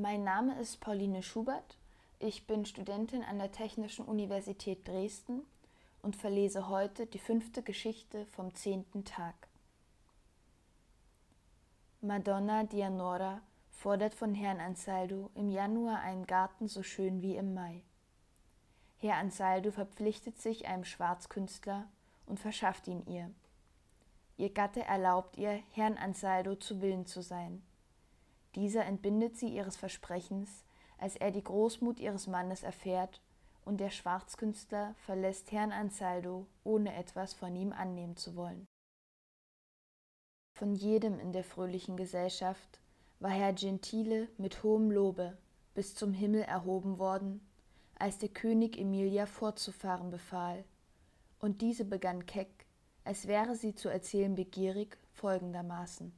Mein Name ist Pauline Schubert. Ich bin Studentin an der Technischen Universität Dresden und verlese heute die fünfte Geschichte vom zehnten Tag. Madonna Dianora fordert von Herrn Ansaldo im Januar einen Garten so schön wie im Mai. Herr Ansaldo verpflichtet sich einem Schwarzkünstler und verschafft ihn ihr. Ihr Gatte erlaubt ihr, Herrn Ansaldo zu Willen zu sein. Dieser entbindet sie ihres Versprechens, als er die Großmut ihres Mannes erfährt, und der Schwarzkünstler verlässt Herrn Ansaldo, ohne etwas von ihm annehmen zu wollen. Von jedem in der fröhlichen Gesellschaft war Herr Gentile mit hohem Lobe bis zum Himmel erhoben worden, als der König Emilia fortzufahren befahl, und diese begann keck, als wäre sie zu erzählen begierig, folgendermaßen.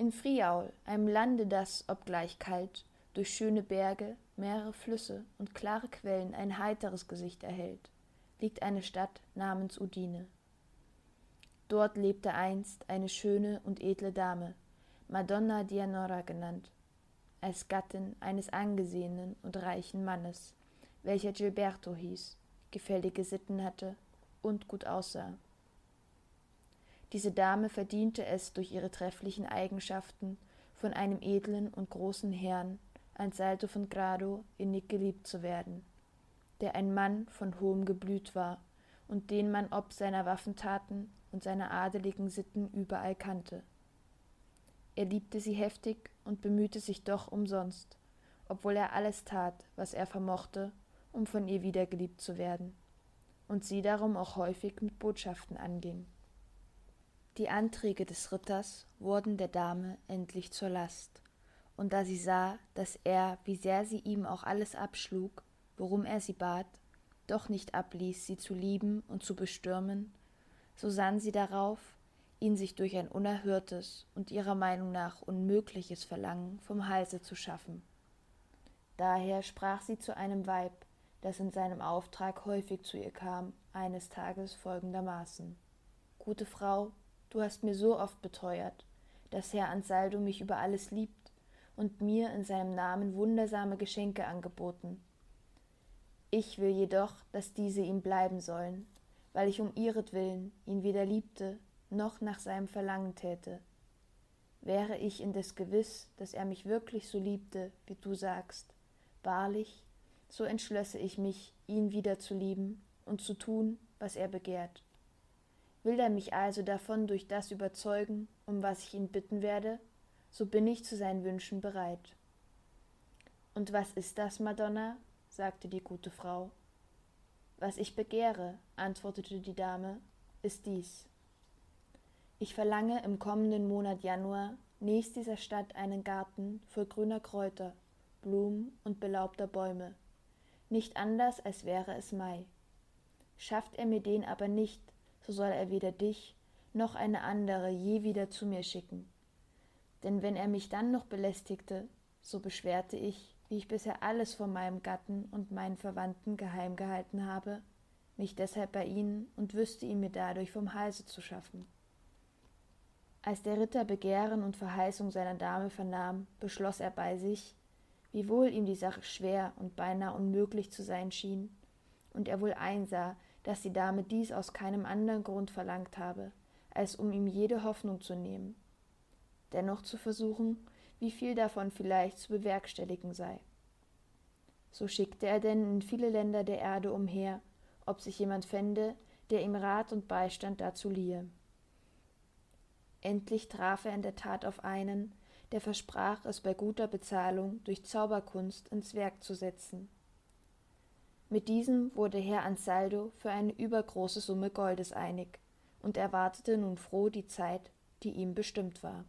In Friaul, einem Lande, das, obgleich kalt, durch schöne Berge, mehrere Flüsse und klare Quellen ein heiteres Gesicht erhält, liegt eine Stadt namens Udine. Dort lebte einst eine schöne und edle Dame, Madonna Dianora genannt, als Gattin eines angesehenen und reichen Mannes, welcher Gilberto hieß, gefällige Sitten hatte und gut aussah. Diese Dame verdiente es durch ihre trefflichen Eigenschaften, von einem edlen und großen Herrn, Ansalto von Grado, innig geliebt zu werden, der ein Mann von hohem Geblüt war und den man ob seiner Waffentaten und seiner adeligen Sitten überall kannte. Er liebte sie heftig und bemühte sich doch umsonst, obwohl er alles tat, was er vermochte, um von ihr wiedergeliebt zu werden, und sie darum auch häufig mit Botschaften anging. Die Anträge des Ritters wurden der Dame endlich zur Last, und da sie sah, dass er, wie sehr sie ihm auch alles abschlug, worum er sie bat, doch nicht abließ, sie zu lieben und zu bestürmen, so sann sie darauf, ihn sich durch ein unerhörtes und ihrer Meinung nach unmögliches Verlangen vom Halse zu schaffen. Daher sprach sie zu einem Weib, das in seinem Auftrag häufig zu ihr kam, eines Tages folgendermaßen Gute Frau, Du hast mir so oft beteuert, dass Herr Ansaldo mich über alles liebt und mir in seinem Namen wundersame Geschenke angeboten. Ich will jedoch, dass diese ihm bleiben sollen, weil ich um ihretwillen ihn weder liebte noch nach seinem Verlangen täte. Wäre ich indes gewiss, dass er mich wirklich so liebte, wie du sagst, wahrlich, so entschlösse ich mich, ihn wieder zu lieben und zu tun, was er begehrt. Will er mich also davon durch das überzeugen, um was ich ihn bitten werde, so bin ich zu seinen Wünschen bereit. Und was ist das, Madonna? sagte die gute Frau. Was ich begehre, antwortete die Dame, ist dies. Ich verlange im kommenden Monat Januar nächst dieser Stadt einen Garten voll grüner Kräuter, Blumen und belaubter Bäume, nicht anders, als wäre es Mai. Schafft er mir den aber nicht, so soll er weder dich noch eine andere je wieder zu mir schicken. Denn wenn er mich dann noch belästigte, so beschwerte ich, wie ich bisher alles vor meinem Gatten und meinen Verwandten geheim gehalten habe, mich deshalb bei ihnen und wüsste ihn mir dadurch vom Halse zu schaffen. Als der Ritter Begehren und Verheißung seiner Dame vernahm, beschloss er bei sich, wiewohl ihm die Sache schwer und beinahe unmöglich zu sein schien, und er wohl einsah, dass die Dame dies aus keinem anderen Grund verlangt habe, als um ihm jede Hoffnung zu nehmen, dennoch zu versuchen, wie viel davon vielleicht zu bewerkstelligen sei. So schickte er denn in viele Länder der Erde umher, ob sich jemand fände, der ihm Rat und Beistand dazu liehe. Endlich traf er in der Tat auf einen, der versprach, es bei guter Bezahlung durch Zauberkunst ins Werk zu setzen. Mit diesem wurde Herr Ansaldo für eine übergroße Summe Goldes einig und erwartete nun froh die Zeit, die ihm bestimmt war.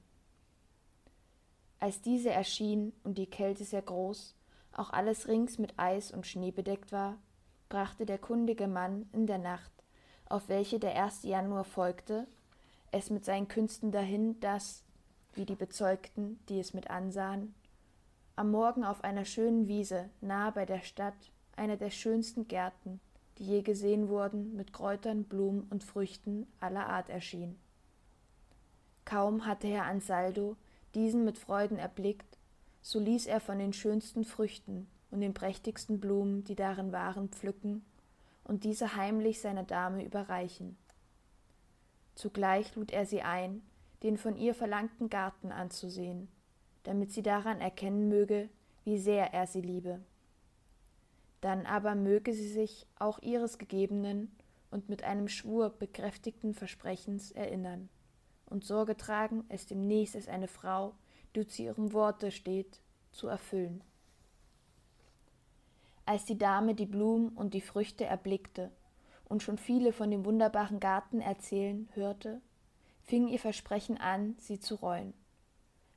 Als diese erschien und die Kälte sehr groß, auch alles rings mit Eis und Schnee bedeckt war, brachte der kundige Mann in der Nacht, auf welche der 1. Januar folgte, es mit seinen Künsten dahin, dass, wie die bezeugten, die es mit ansahen, am Morgen auf einer schönen Wiese nahe bei der Stadt einer der schönsten Gärten, die je gesehen wurden, mit Kräutern, Blumen und Früchten aller Art erschien. Kaum hatte Herr Ansaldo diesen mit Freuden erblickt, so ließ er von den schönsten Früchten und den prächtigsten Blumen, die darin waren, pflücken und diese heimlich seiner Dame überreichen. Zugleich lud er sie ein, den von ihr verlangten Garten anzusehen, damit sie daran erkennen möge, wie sehr er sie liebe. Dann aber möge sie sich auch ihres gegebenen und mit einem Schwur bekräftigten Versprechens erinnern und Sorge tragen, es demnächst als eine Frau, die zu ihrem Worte steht, zu erfüllen. Als die Dame die Blumen und die Früchte erblickte und schon viele von dem wunderbaren Garten erzählen hörte, fing ihr Versprechen an, sie zu reuen.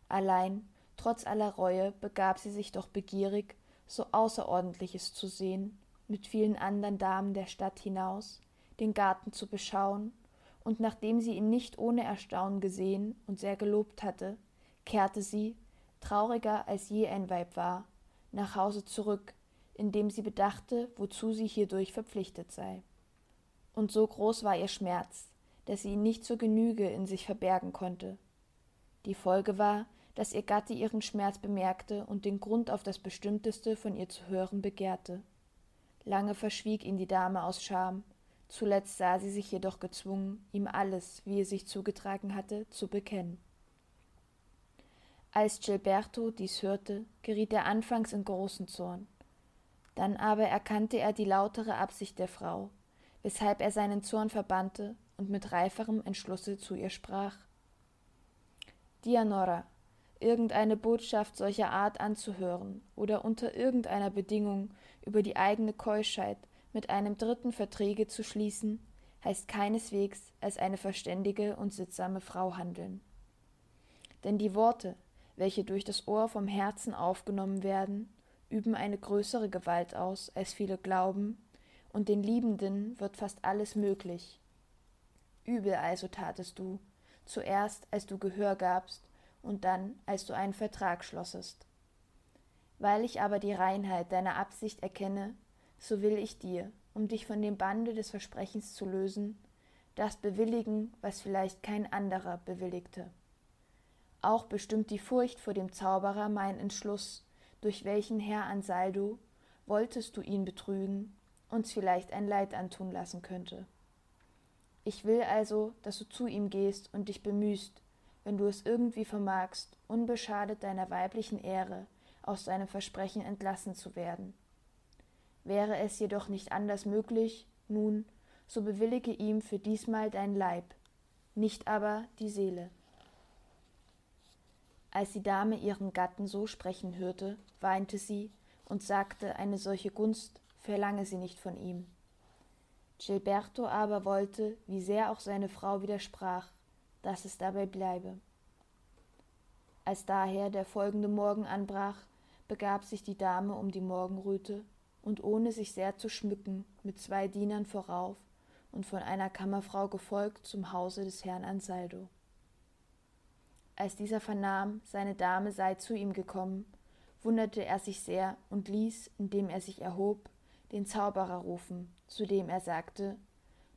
Allein, trotz aller Reue, begab sie sich doch begierig, so Außerordentliches zu sehen, mit vielen anderen Damen der Stadt hinaus, den Garten zu beschauen, und nachdem sie ihn nicht ohne Erstaunen gesehen und sehr gelobt hatte, kehrte sie, trauriger als je ein Weib war, nach Hause zurück, indem sie bedachte, wozu sie hierdurch verpflichtet sei. Und so groß war ihr Schmerz, dass sie ihn nicht zur Genüge in sich verbergen konnte. Die Folge war, dass ihr Gatte ihren Schmerz bemerkte und den Grund auf das Bestimmteste von ihr zu hören begehrte. Lange verschwieg ihn die Dame aus Scham, zuletzt sah sie sich jedoch gezwungen, ihm alles, wie es sich zugetragen hatte, zu bekennen. Als Gilberto dies hörte, geriet er anfangs in großen Zorn. Dann aber erkannte er die lautere Absicht der Frau, weshalb er seinen Zorn verbannte und mit reiferem Entschlusse zu ihr sprach Dianora, irgendeine Botschaft solcher Art anzuhören oder unter irgendeiner Bedingung über die eigene Keuschheit mit einem Dritten Verträge zu schließen, heißt keineswegs als eine verständige und sittsame Frau handeln. Denn die Worte, welche durch das Ohr vom Herzen aufgenommen werden, üben eine größere Gewalt aus, als viele glauben, und den Liebenden wird fast alles möglich. Übel also tatest du, zuerst als du Gehör gabst und dann als du einen Vertrag schlossest. Weil ich aber die Reinheit deiner Absicht erkenne, so will ich dir, um dich von dem Bande des Versprechens zu lösen, das bewilligen, was vielleicht kein anderer bewilligte. Auch bestimmt die Furcht vor dem Zauberer mein Entschluss, durch welchen Herr Ansaldo, wolltest du ihn betrügen, uns vielleicht ein Leid antun lassen könnte. Ich will also, dass du zu ihm gehst und dich bemühst, wenn du es irgendwie vermagst, unbeschadet deiner weiblichen Ehre aus seinem Versprechen entlassen zu werden. Wäre es jedoch nicht anders möglich, nun, so bewillige ihm für diesmal dein Leib, nicht aber die Seele. Als die Dame ihren Gatten so sprechen hörte, weinte sie und sagte, eine solche Gunst verlange sie nicht von ihm. Gilberto aber wollte, wie sehr auch seine Frau widersprach, dass es dabei bleibe. Als daher der folgende Morgen anbrach, begab sich die Dame um die Morgenröte und ohne sich sehr zu schmücken, mit zwei Dienern vorauf und von einer Kammerfrau gefolgt zum Hause des Herrn Ansaldo. Als dieser vernahm, seine Dame sei zu ihm gekommen, wunderte er sich sehr und ließ, indem er sich erhob, den Zauberer rufen, zu dem er sagte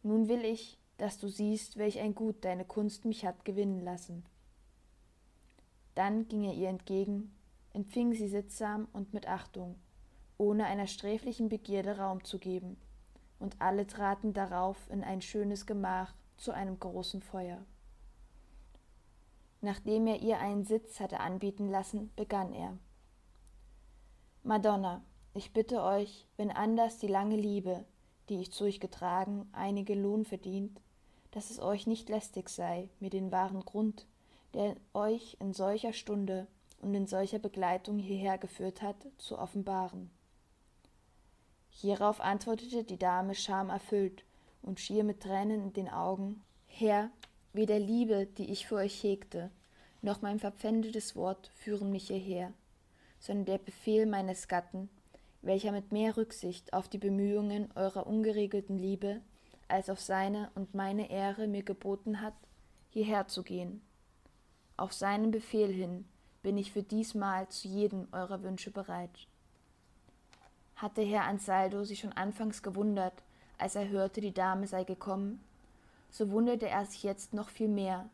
Nun will ich, dass du siehst, welch ein Gut deine Kunst mich hat gewinnen lassen. Dann ging er ihr entgegen, empfing sie sittsam und mit Achtung, ohne einer sträflichen Begierde Raum zu geben, und alle traten darauf in ein schönes Gemach zu einem großen Feuer. Nachdem er ihr einen Sitz hatte anbieten lassen, begann er. Madonna, ich bitte euch, wenn anders die lange Liebe, die ich zu euch getragen, einige Lohn verdient, dass es euch nicht lästig sei, mir den wahren Grund, der euch in solcher Stunde und in solcher Begleitung hierher geführt hat, zu offenbaren. Hierauf antwortete die Dame schamerfüllt und schier mit Tränen in den Augen Herr, Weder Liebe, die ich für euch hegte, noch mein verpfändetes Wort führen mich hierher, sondern der Befehl meines Gatten, welcher mit mehr Rücksicht auf die Bemühungen eurer ungeregelten Liebe als auf seine und meine Ehre mir geboten hat, hierher zu gehen. Auf seinen Befehl hin bin ich für diesmal zu jedem eurer Wünsche bereit. Hatte Herr Ansaldo sich schon anfangs gewundert, als er hörte, die Dame sei gekommen, so wunderte er sich jetzt noch viel mehr,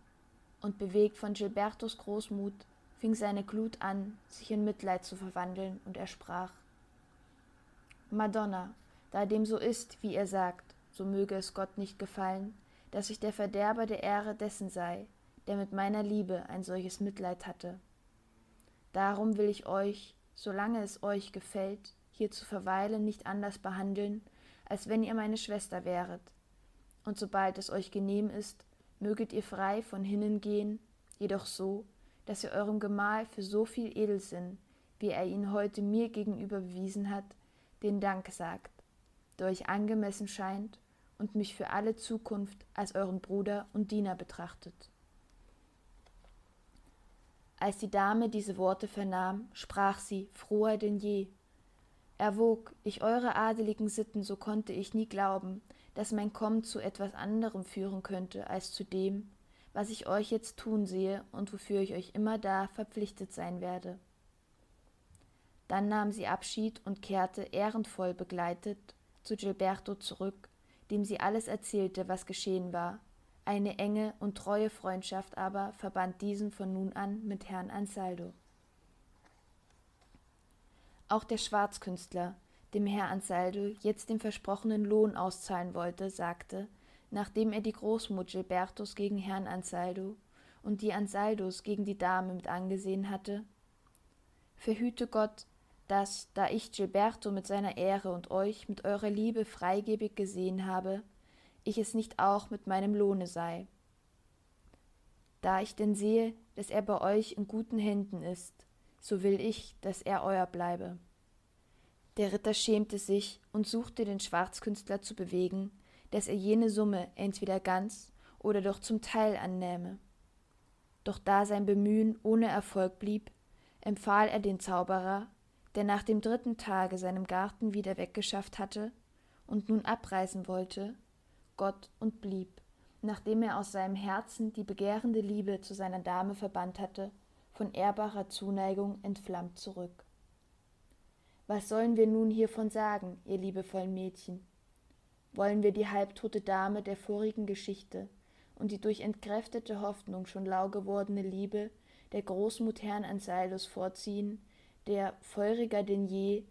und bewegt von Gilbertos Großmut fing seine Glut an, sich in Mitleid zu verwandeln, und er sprach Madonna, da dem so ist, wie ihr sagt, so möge es Gott nicht gefallen, dass ich der Verderber der Ehre dessen sei, der mit meiner Liebe ein solches Mitleid hatte. Darum will ich euch, solange es euch gefällt, hier zu verweilen nicht anders behandeln, als wenn ihr meine Schwester wäret. Und sobald es euch genehm ist, möget ihr frei von hinnen gehen, jedoch so, dass ihr eurem Gemahl für so viel Edelsinn, wie er ihn heute mir gegenüber bewiesen hat, den Dank sagt, der euch angemessen scheint und mich für alle Zukunft als euren Bruder und Diener betrachtet. Als die Dame diese Worte vernahm, sprach sie froher denn je. Erwog ich eure adeligen Sitten, so konnte ich nie glauben, dass mein Kommen zu etwas anderem führen könnte als zu dem, was ich euch jetzt tun sehe und wofür ich euch immer da verpflichtet sein werde. Dann nahm sie Abschied und kehrte, ehrenvoll begleitet, zu Gilberto zurück, dem sie alles erzählte, was geschehen war. Eine enge und treue Freundschaft aber verband diesen von nun an mit Herrn Ansaldo. Auch der Schwarzkünstler, dem Herr Ansaldo jetzt den versprochenen Lohn auszahlen wollte, sagte, nachdem er die Großmut Gilbertos gegen Herrn Ansaldo und die Ansaldos gegen die Dame mit angesehen hatte, Verhüte Gott, dass, da ich Gilberto mit seiner Ehre und euch mit eurer Liebe freigebig gesehen habe, ich es nicht auch mit meinem Lohne sei. Da ich denn sehe, dass er bei euch in guten Händen ist, so will ich, dass er euer bleibe. Der Ritter schämte sich und suchte den Schwarzkünstler zu bewegen, dass er jene Summe entweder ganz oder doch zum Teil annähme. Doch da sein Bemühen ohne Erfolg blieb, empfahl er den Zauberer, der nach dem dritten Tage seinem Garten wieder weggeschafft hatte und nun abreisen wollte, Gott und blieb, nachdem er aus seinem Herzen die begehrende Liebe zu seiner Dame verbannt hatte, von ehrbarer Zuneigung entflammt zurück. Was sollen wir nun hiervon sagen, ihr liebevollen Mädchen? Wollen wir die halbtote Dame der vorigen Geschichte und die durch entkräftete Hoffnung schon lau gewordene Liebe der Großmut Herrn Ansalus vorziehen, der feuriger denn je,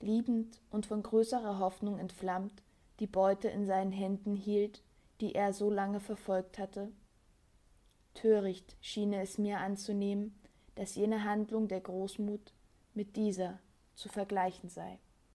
liebend und von größerer Hoffnung entflammt, die Beute in seinen Händen hielt, die er so lange verfolgt hatte? Töricht schiene es mir anzunehmen, dass jene Handlung der Großmut mit dieser zu vergleichen sei.